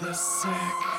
the sick,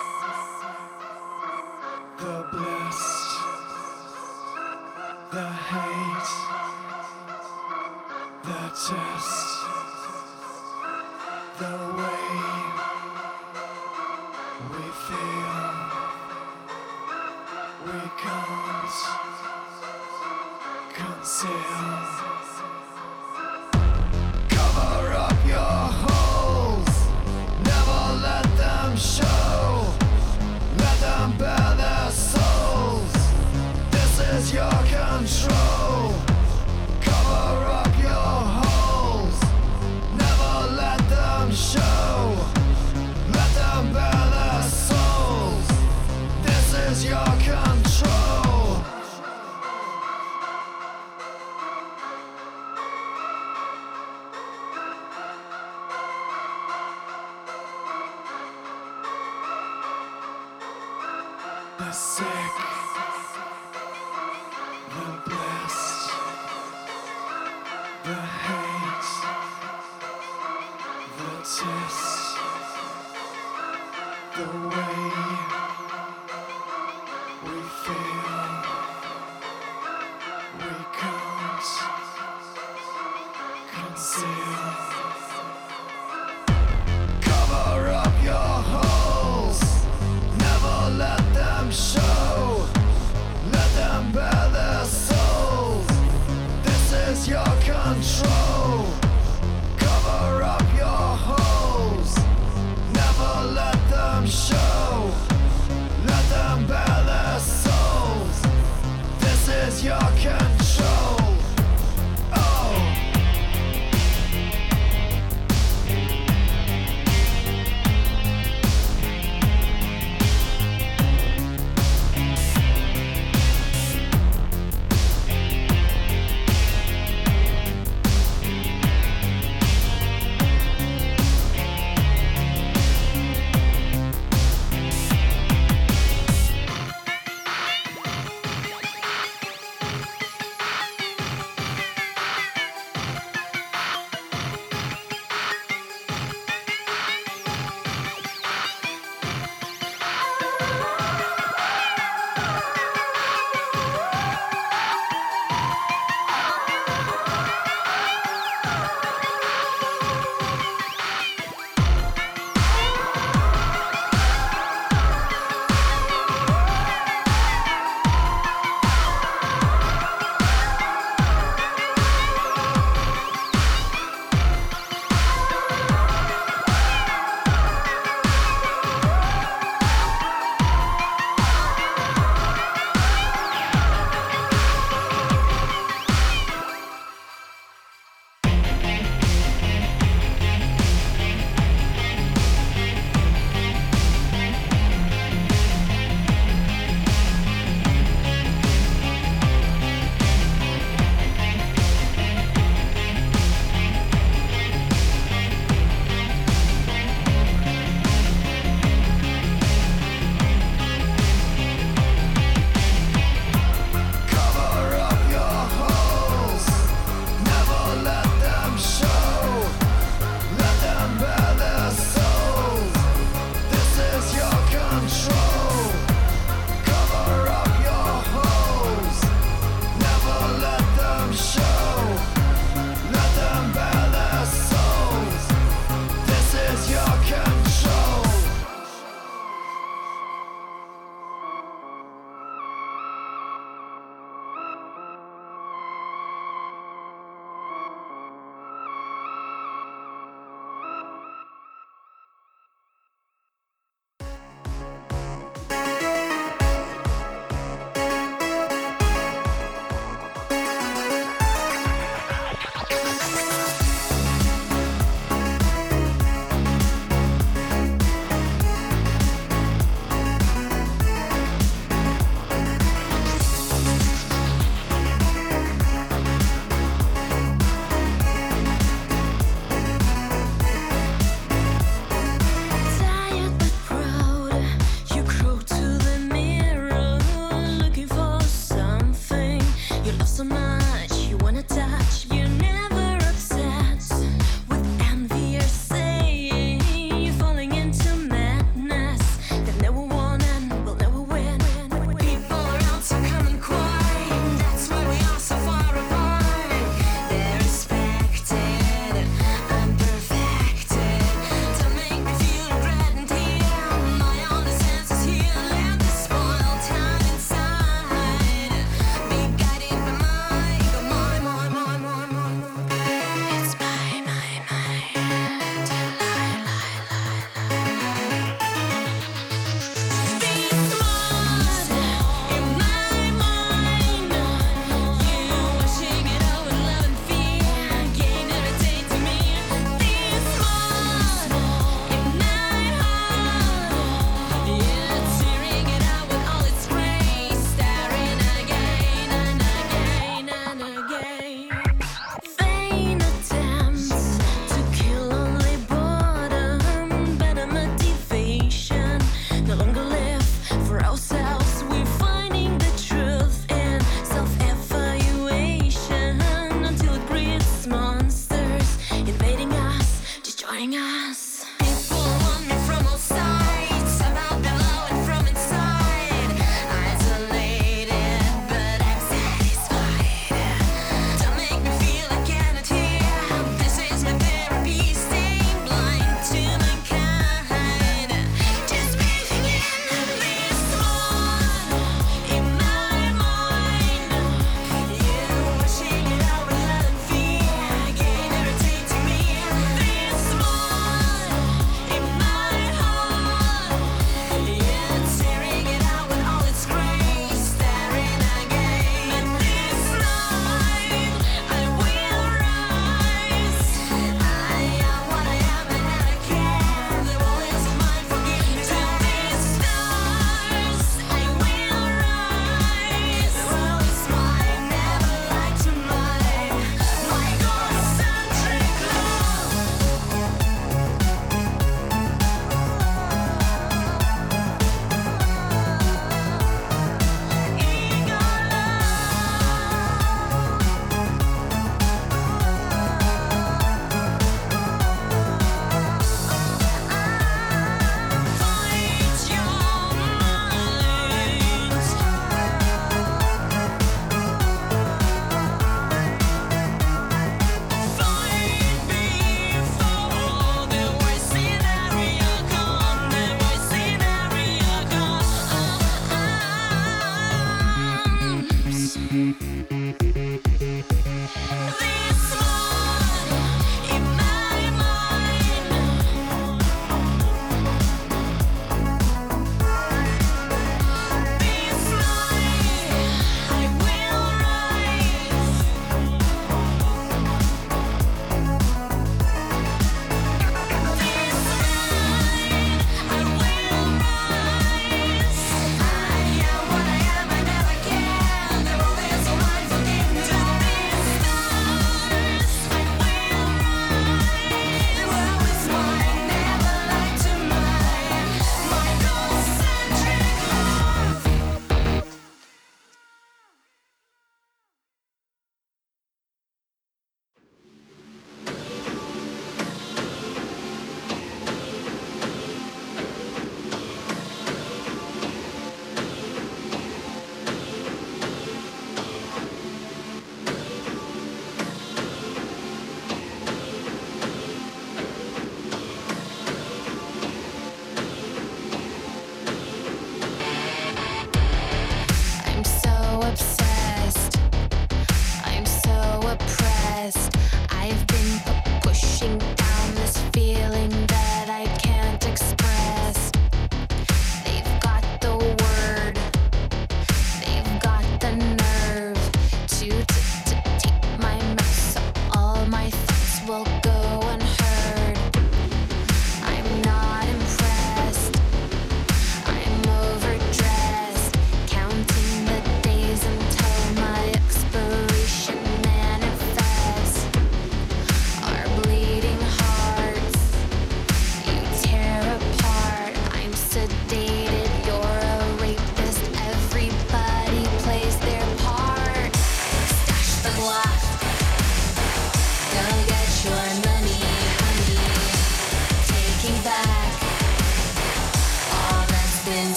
Wow.